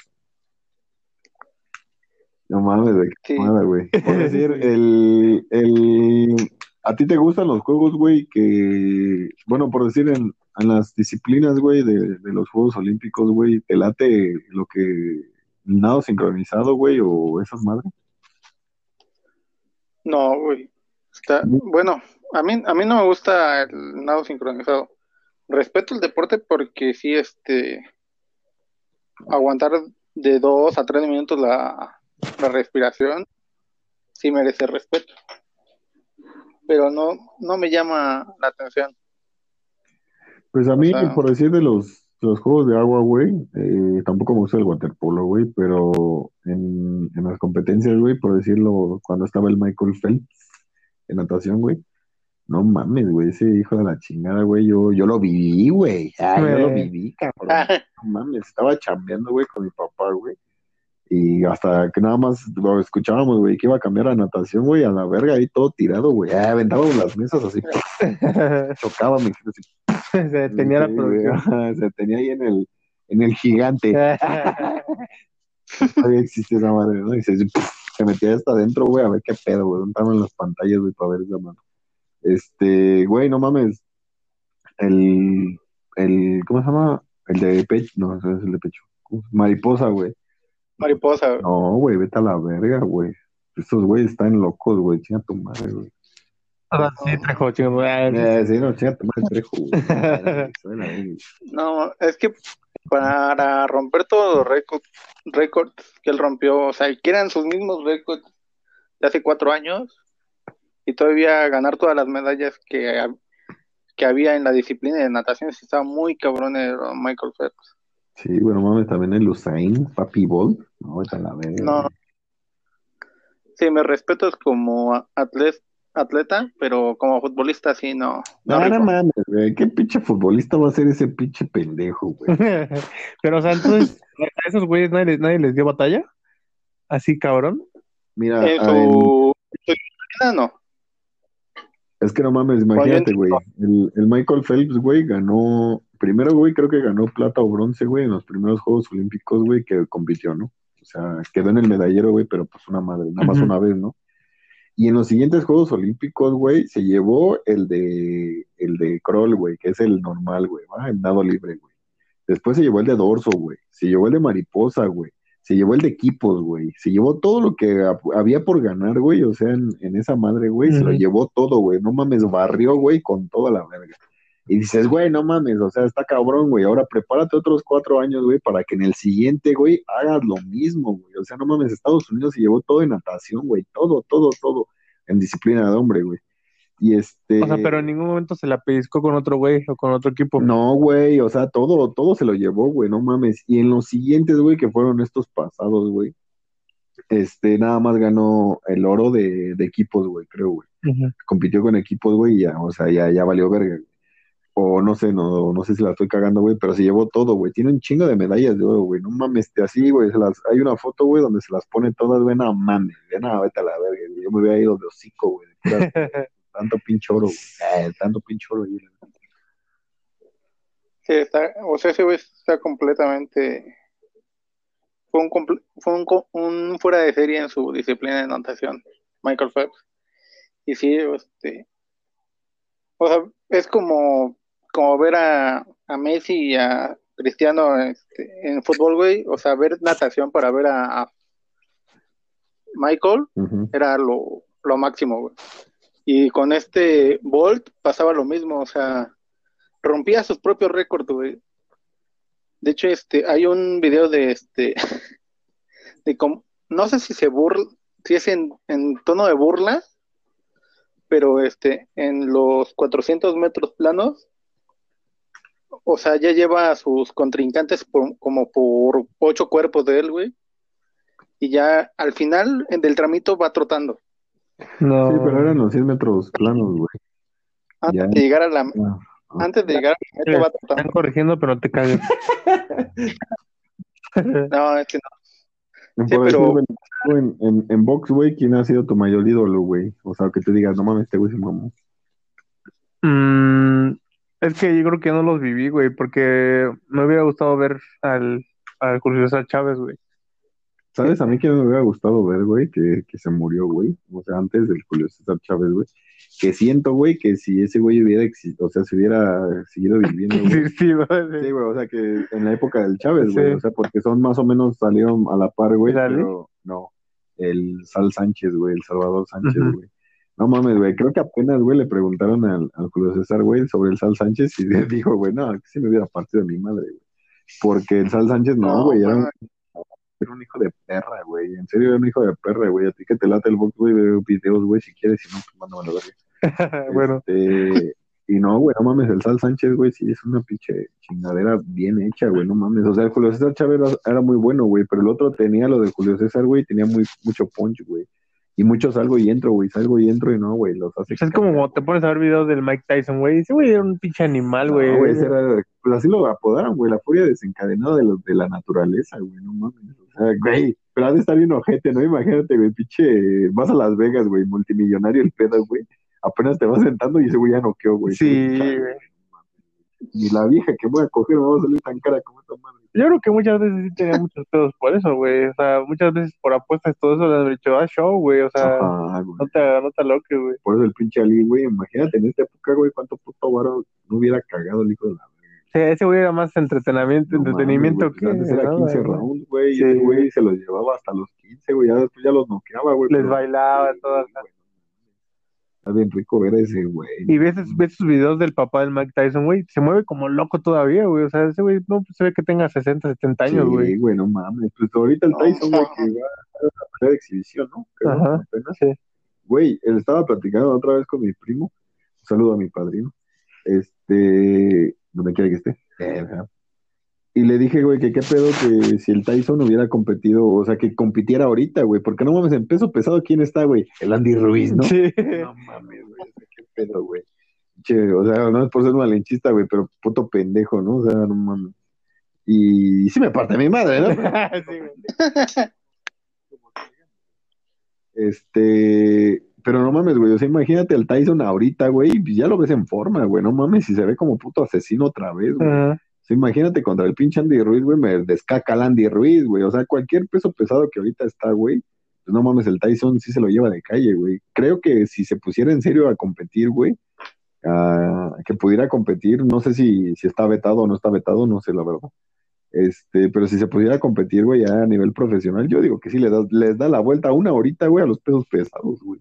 No mames, de qué Sí. güey. Por decir, el, el, ¿a ti te gustan los juegos, güey, que, bueno, por decir, en, en las disciplinas, güey, de, de los Juegos Olímpicos, güey, ¿te late lo que, el nado sincronizado, güey, o esas madres? No, güey. Está, bueno, a mí, a mí no me gusta el nado sincronizado. Respeto el deporte porque sí, este, aguantar de dos a tres minutos la, la respiración, sí merece respeto. Pero no, no me llama la atención. Pues a mí, O sea- por decir de los, de los juegos de agua, güey, eh, tampoco me gusta el waterpolo, güey, pero en, en las competencias, güey, por decirlo, cuando estaba el Michael Phelps en natación, güey, no mames, güey, ese hijo de la chingada, güey, yo, yo lo viví, güey, ah, yo lo Güey. viví, cabrón, no mames, estaba chambeando, güey, con mi papá, güey, y hasta que nada más lo escuchábamos, güey, que iba a cambiar a natación, güey, a la verga, ahí todo tirado, güey, ah, aventábamos las mesas así, chocaba mi así, Se tenía la producción. Se tenía ahí en el, en el gigante. Todavía existe esa madre, ¿no? Y se, se metía hasta adentro, güey, a ver qué pedo, güey. ¿Dónde estaban las pantallas, güey, para ver esa mano? Este, güey, no mames. El, el, ¿cómo se llama? El de pecho, no, ese es el de pecho. Mariposa, güey. Mariposa. No, güey, vete a la verga, güey. Estos güeyes están locos, güey. Chinga tu madre, güey. Ah, Sí, no, chinga tu madre, trejo, güey. Suena ahí. No, es que para romper todos los récords, récords que él rompió, o sea, que eran sus mismos récords de hace cuatro años, y todavía ganar todas las medallas que, que había en la disciplina de natación, sí estaba muy cabrón el Michael Phelps. Sí, bueno, mames, también el Usain, Papi Bolt. No, a la verga. No. Sí, me respeto como atlet- atleta, pero como futbolista sí no. no No, mames, güey. ¿Qué pinche futbolista va a ser ese pinche pendejo, güey? Pero, o sea, entonces, a esos güeyes nadie, les- nadie les dio batalla. Así, cabrón. Mira, En su, en su no. es que no mames, imagínate, güey. El, el Michael Phelps, güey, ganó. Primero, güey, creo que ganó plata o bronce, güey, en los primeros Juegos Olímpicos, güey, que compitió, ¿no? O sea, quedó en el medallero, güey, pero pues una madre, nada más una vez, ¿no? Y en los siguientes Juegos Olímpicos, güey, se llevó el de el de crawl, güey, que es el normal, güey, ¿va? El nado libre, güey. Después se llevó el de dorso, güey. Se llevó el de mariposa, güey. Se llevó el de equipos, güey. Se llevó todo lo que ha- había por ganar, güey. O sea, en, en esa madre, güey, se lo llevó todo, güey. No mames, barrió, güey, con toda la verga. Y dices, güey, no mames, o sea, está cabrón, güey. Ahora prepárate otros cuatro años, güey, para que en el siguiente, güey, hagas lo mismo, güey. O sea, no mames, Estados Unidos se llevó todo en natación, güey. Todo, todo, todo en disciplina de hombre, güey. Y este. O sea, pero en ningún momento se la pellizcó con otro güey o con otro equipo. No, güey, o sea, todo, todo se lo llevó, güey, no mames. Y en los siguientes, güey, que fueron estos pasados, güey, este, nada más ganó el oro de, de equipos, güey, creo, güey. Compitió con equipos, güey, y ya, o sea, ya, ya valió verga, güey. O no sé, no, no sé si la estoy cagando, güey, pero se llevó todo, güey. Tiene un chingo de medallas de oro, güey. No mames, así, güey. se las- hay una foto, güey, donde se las pone todas, güey, no mames, güey, no, vete a la verga, güey. Yo me hubiera ido de hocico, güey. tanto pinche oro, güey. Eh, tanto pinche oro, güey. Sí, está, o sea, ese güey está completamente. Fue un, comple- fue un, un fuera de serie en su disciplina de natación, Michael Phelps. Y sí, este. O sea, es como, como ver a, a Messi y a Cristiano este, en fútbol, güey. O sea, ver natación para ver a, a Michael era lo, lo máximo, güey. Y con este Bolt pasaba lo mismo, o sea, rompía sus propios récords, güey. De hecho, este, hay un video de este, de cómo, no sé si se burla, si es en, en tono de burla, pero este, en los 400 metros planos, o sea, ya lleva a sus contrincantes por- como por ocho cuerpos de él, güey. Y ya al final en- del tramito va trotando. No. Sí, pero eran los 100 metros planos, güey. Antes Ya. de llegar a la Ah, ah. antes de llegar a la meta va Están trotando. corrigiendo, pero no te cagues. No, es que no. Sí, pero- en, en, en box, güey, ¿quién ha sido tu mayor ídolo, güey? O sea, que te digas, no mames, este güey se mamó. Mm, es que yo creo que no los viví, güey, porque me hubiera gustado ver al, al Julio César Chávez, güey. ¿Sabes? A mí que me hubiera gustado ver, güey, que, que se murió, güey. O sea, antes del Julio César Chávez, güey. Que siento, güey, que si ese güey hubiera existido, o sea, si hubiera seguido viviendo, güey. Sí, sí, güey. Sí, güey, o sea, que en la época del Chávez, güey. Sí. O sea, porque son más o menos salieron a la par, güey. Pero no, el Sal Sánchez, güey, el Salvador Sánchez, güey. No mames, güey, creo que apenas, güey, le preguntaron al, al Julio César, güey, sobre el Sal Sánchez y le dijo, güey, no, que si me hubiera partido mi madre, güey. Porque el Sal Sánchez, no, No, güey, era, un, mames. era un hijo de perra, güey. En serio, era un hijo de perra, güey. A ti que te late el box, güey, veo videos, güey, si quieres, si no, pues mándamelo, verga. bueno, Este, y no, güey, no mames, el Sal Sánchez, güey, sí es una pinche chingadera bien hecha, güey, no mames. O sea, el Julio César Chávez era, era muy bueno, güey, pero el otro tenía lo de Julio César, güey, tenía muy, mucho punch, güey. Y mucho salgo y entro, güey, salgo y entro y no, güey, los hace. es como cuando te pones a ver videos del Mike Tyson, güey. Ese güey era un pinche animal, No, güey. güey, ese era- pues así lo apodaron, güey, la furia desencadenada de, los de la naturaleza, güey, no mames. O sea, güey, pero ha de estar bien ojete, ¿no? Imagínate, güey, pinche, vas a Las Vegas, güey, multimillonario el pedo, güey. Apenas te vas sentando y ese güey ya noqueó, güey. Sí, güey. Ni la vieja que voy a coger me va a salir tan cara como esta madre. Yo creo que muchas veces sí tenía muchos pedos por eso, güey. O sea, muchas veces por apuestas todo eso le han dicho, ah, show, güey. O sea, Ajá, güey. no te, no te aloques, güey. Por eso el pinche Ali, güey, imagínate en esta época, güey, cuánto puto varo no hubiera cagado el hijo de la Sí, ese güey era más entretenimiento, No entretenimiento güey, que Antes era nada, 15 güey. rounds, güey, y ese güey se los llevaba hasta los 15, güey, ya después ya los noqueaba, güey. Les bailaba, acá. güey. Está bien rico ver a ese güey. Y ves, ves sus videos del papá del Mike Tyson, güey, se mueve como loco todavía, güey. O sea, ese güey no pues, se ve que tenga 60, 70 años, güey. Sí, güey, no mames. Pues ahorita el Tyson, güey, que va a una pelea de exhibición, ¿no? Creo, Ajá, apenas. sí. Güey, él estaba platicando otra vez con mi primo. Un saludo a mi padrino. Este, donde quiera que esté. Eh, ajá. Y le dije, güey, que qué pedo que si el Tyson hubiera competido, o sea, que compitiera ahorita, güey, porque no mames, en peso pesado, ¿quién está, güey? El Andy Ruiz, ¿no? Sí. No mames, güey, o sea, qué pedo, güey. Che, o sea, no es por ser malinchista, güey, pero puto pendejo, ¿no? O sea, no mames. Y sí me parte mi madre, ¿no? Sí, güey. Este, pero no mames, güey, o sea, imagínate al Tyson ahorita, güey, y ya lo ves en forma, güey, no mames, y se ve como puto asesino otra vez, güey. O sea, imagínate contra el pinche Andy Ruiz, güey, me descaca el Andy Ruiz, güey, o sea, cualquier peso pesado que ahorita está, güey, pues no mames, el Tyson sí se lo lleva de calle, güey. Creo que si se pusiera en serio a competir, güey, a que pudiera competir, no sé si, si está vetado o no está vetado, no sé la verdad. Este, pero si se pudiera competir, güey, ya a nivel profesional, yo digo que sí le da, les da la vuelta una horita, güey, a los pesos pesados, güey.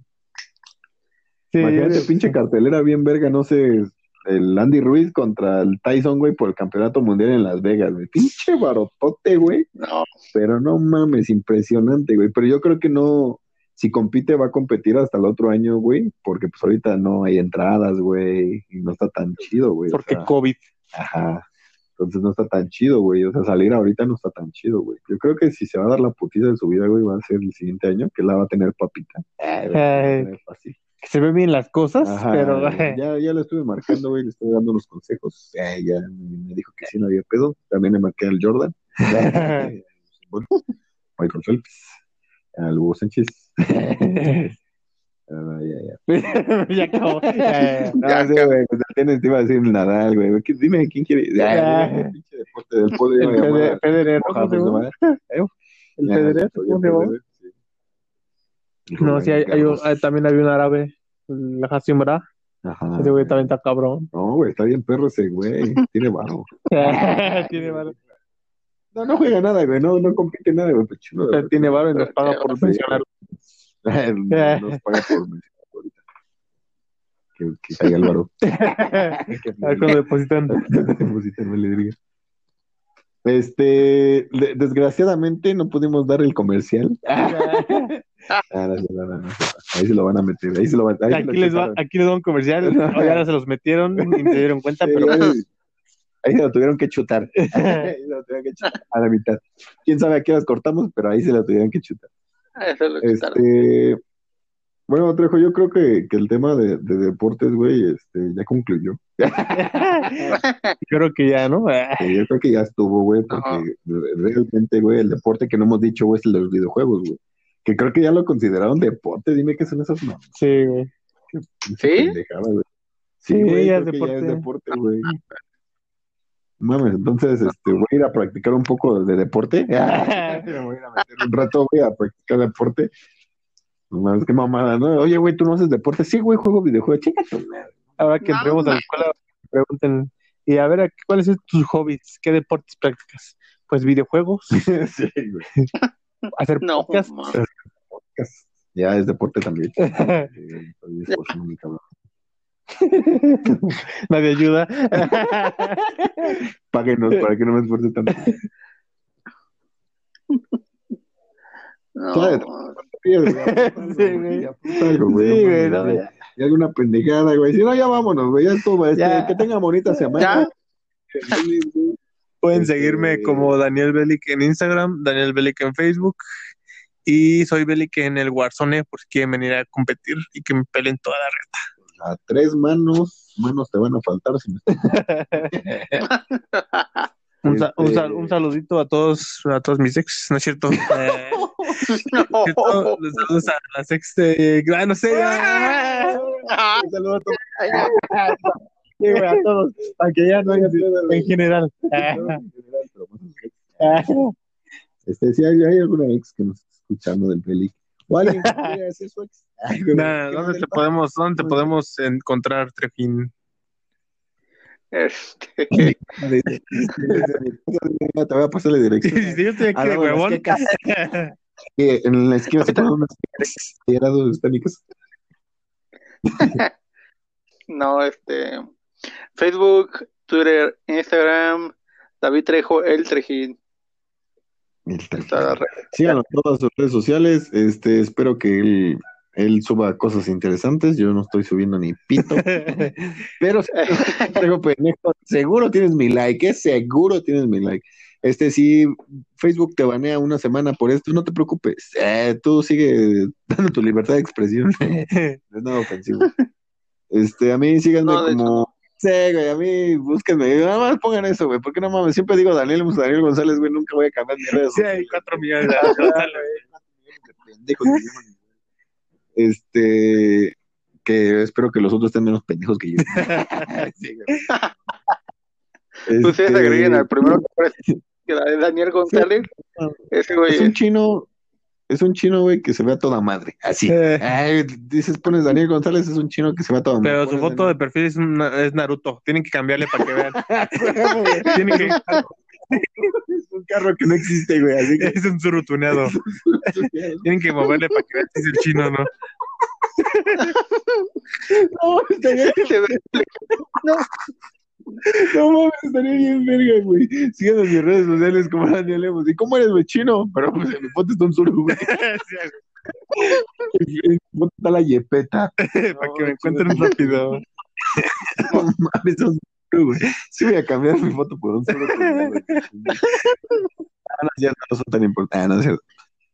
Sí, Imagínate, pinche cartelera bien verga, no sé, el Andy Ruiz contra el Tyson, güey, por el campeonato mundial en Las Vegas, güey. Pinche barotote, güey. No, Pero no mames, impresionante, güey. Pero yo creo que no, si compite, va a competir hasta el otro año, güey, porque pues ahorita no hay entradas, güey, y no está tan chido, güey. o Porque sea, COVID. Ajá. Entonces no está tan chido, güey. O sea, salir ahorita no está tan chido, güey. Yo creo que si se va a dar la putiza de su vida, güey, va a ser el siguiente año, que la va a tener papita. Eh, güey, va a Ay. tener fácil. Que se ven bien las cosas, Ajá, pero ya, ya le estuve marcando, güey, le estuve dando los consejos. Eh, ya me dijo que sí no había pedo. También le marqué al Jordan. Bueno, Michael Phelps. Al Hugo Sánchez. Ah, ya, ya. ya acabó. Ya, ya, ya. No, Ya, sí, ya. güey, pues, tienes, te iba a decir Nadal, güey. ¿Qué- Dime, ¿quién quiere? Ya. El pinche deporte del podio, El Federer, ¿eh? El Federer. No, sí, hay, hay un- Garros. hay- también había un árabe, el Hassim Bra. Ajá. Ese güey también está cabrón. No, güey, está bien perro ese güey. Tiene varo. tiene varo, No, no juega nada, güey. No, no compite nada, güey. pues, chulo, güey. tiene varo y nos paga por mencionarlo. No nos paga por mencionar ahorita. Que, que caiga el varo. A ver cuando depositan. Depositen, vale, verga. Este, de- desgraciadamente no pudimos dar el comercial. Ah, no, no, no, no. Ahí se lo van a meter, ahí se lo van ahí se lo Aquí les, va, aquí les va un comercial. Ahora se los metieron y se dieron cuenta, Sí, pero ahí, ahí se lo tuvieron que chutar. Ahí se lo tuvieron que chutar a la mitad. Quién sabe a qué las cortamos, pero ahí se lo tuvieron que chutar. Eso lo está. Este, bueno, Trejo, yo creo que, que el tema de, de deportes, güey, este, ya concluyó. creo que ya, ¿no? Yo creo que ya estuvo, güey, porque realmente, güey, el deporte que no hemos dicho, güey, es el de los videojuegos, güey. Que creo que ya lo consideraron deporte. Dime qué son esas mamas. Sí, güey. ¿Sí? Pendejada, güey. Sí, Sí, güey, ya es que ya es deporte. deporte, güey. Mames, entonces, este, voy a ir a practicar un poco de deporte. Me voy a ir a meter un rato, güey, a practicar deporte. No mames, qué mamada, ¿no? Oye, güey, ¿tú no haces deporte? Sí, güey, juego videojuegos. Madre. Ahora que No, entremos a la no. escuela, pregunten, y a ver, ¿cuáles son tus hobbies? ¿Qué deportes practicas? Pues videojuegos, sí, güey. Hacer No, podcast. Ya es deporte también. Eh. Nadie ayuda. Páguenos para que no me esfuerce tanto. No. Ya. Y alguna pendejada, güey. Si no, ya vámonos, güey. Ya estuvo. Este, Ya. Que tenga bonita semana. Pueden Este- seguirme como Daniel Belic en Instagram, Daniel Belic en Facebook. Y soy Belic en el Warzone, por si quieren venir a competir y que me peleen toda la red. A tres manos, manos te van a faltar. Si me... Un, sa- un, Este- sal- un saludito a todos, a todos mis ex, ¿no es cierto? Eh, No. ¿cierto? Les saludos a las ex de... Ah, no sé. ah, un saludo a todos, sí, güey, a todos, para que ya no haya en general. Este, si hay, hay alguna ex que nos está escuchando del peli. O alguien que quiera hacer su ex. Ay, güey, Nah, que ¿Dónde te podemos, dónde te podemos encontrar, Trejín? Este, Te voy a pasar la dirección. sí, sí, yo estoy aquí de no, las huevón. quecas. Que en la esquina se pone una esquina donde está mi casa. no, este. Facebook, Twitter, Instagram, David Trejo, el Trejín. Todas las redes. Síganlo en todas sus redes sociales. Este, espero que él, él suba cosas interesantes. Yo no estoy subiendo ni pito. Pero pendejo, seguro tienes mi like, ¿eh? seguro tienes mi like. Este, si Facebook te banea una semana por esto, no te preocupes. Eh, tú sigue dando tu libertad de expresión. No es nada ofensivo. Este, a mí síganme No, como. Sí, güey, a mí búsquenme. Nada más pongan eso, güey. Porque no mames, siempre digo Daniel, Daniel González, güey, nunca voy a cambiar mis redes. Sí, hay cuatro millones de de pendejos. Este, que espero que los otros estén menos pendejos que yo. Sí, güey. Ustedes Este, agreguen al primero que aparece, que la de Daniel González. Ese güey Es un chino, es un chino, güey, que se ve a toda madre. Así. Eh. Ay, dices, pones Daniel González, es un chino que se ve a toda madre. Pero su foto de perfil es, una- es Naruto. Tienen que cambiarle para que vean. Tienen que, Es un carro que no existe, güey. Así que. es un surutuneado. Tienen que moverle para que vean si es el chino, ¿no? No, estaría, se ve- no mames, estaría bien verga, güey. Síganme en mis redes sociales como Daniel Lemos. ¿Y cómo eres, güey? Chino. Pero pues en mi foto está un suru, güey. Sí, ¿Dónde está la yepeta? Para que me encuentren rápido. No mames, duro, güey. Sí voy a cambiar mi foto por un solo. Ah, no es cierto, no son tan importantes. Ah, no es cierto.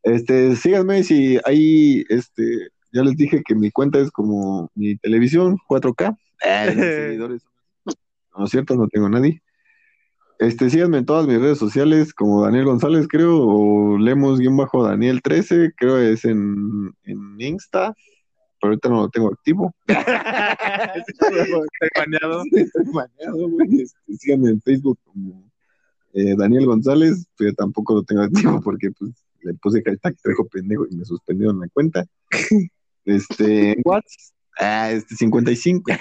Este, síganme si ahí, este, ya les dije que mi cuenta es como mi televisión, 4K. Ah, mis seguidores. No es cierto, no tengo a nadie. Este, síganme en todas mis redes sociales como Daniel González, creo, o Lemos-Daniel13, creo es en, en Insta, pero ahorita no lo tengo activo. Estoy baneado. Estoy baneado, güey. Este, síganme en Facebook como eh, Daniel González, pero tampoco lo tengo activo porque pues le puse hashtag trejo pendejo y me suspendieron la cuenta. Este, en WhatsApp, ah, este 55.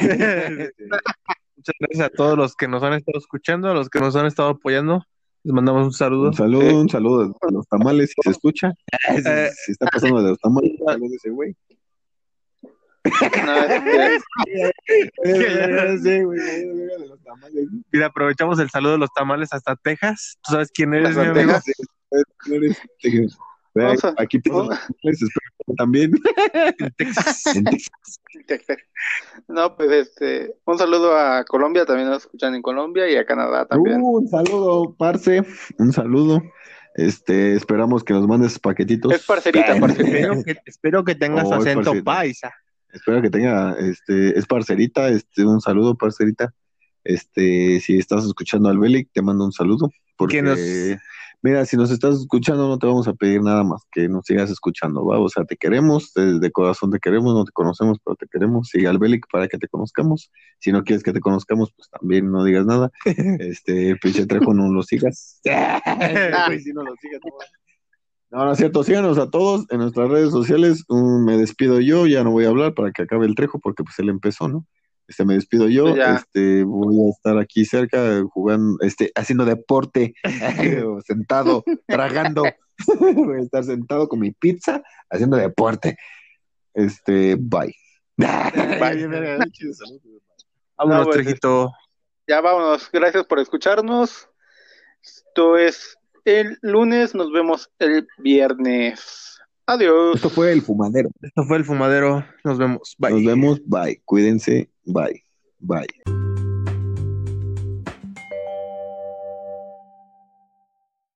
Muchas gracias a todos los que nos han estado escuchando, a los que nos han estado apoyando. Les mandamos un saludo. Un saludo, un saludo a los tamales, si se escucha. Si, si está pasando de los tamales, saludos a ese güey. No, Sí, güey, de los tamales. Mira, aprovechamos el saludo de los tamales hasta Texas. ¿Tú sabes quién eres, mi Hasta amigo? Texas. A- Aquí pasan los tamales, espero que también. En Texas. En Texas. No, pues este, un saludo a Colombia, también nos escuchan en Colombia y a Canadá también. Uh, un saludo, parce. Un saludo. Este, esperamos que nos mandes paquetitos. Es parcerita, parcerita. Espero que, espero que tengas Oh, es acento parecido. paisa. Espero que tenga, este, es parcerita, este, un saludo, parcerita. Este, si estás escuchando al Belic, te mando un saludo. Porque, nos- mira, si nos estás escuchando, no te vamos a pedir nada más que nos sigas escuchando, ¿va? O sea, te queremos, de, corazón te queremos, no te conocemos, pero te queremos. Sigue al Belic para que te conozcamos. Si no quieres que te conozcamos, pues también no digas nada. Este, pinche Trejo, no lo sigas. Si no lo sigas, no. No, no es cierto, síganos a todos en nuestras redes sociales. Um, me despido yo, ya no voy a hablar para que acabe el trejo porque pues él empezó, ¿no? Este, me despido yo, ya. este, voy a estar aquí cerca jugando, este, haciendo deporte, sentado, tragando, voy a estar sentado con mi pizza, haciendo deporte. Este, bye. Bye. Vámonos, pues, Trejito. Ya vámonos, gracias por escucharnos. Esto es el lunes, nos vemos el viernes. Adiós. Esto fue el fumadero. Esto fue el fumadero. Nos vemos. Bye. Nos vemos, bye. Cuídense, bye. Bye.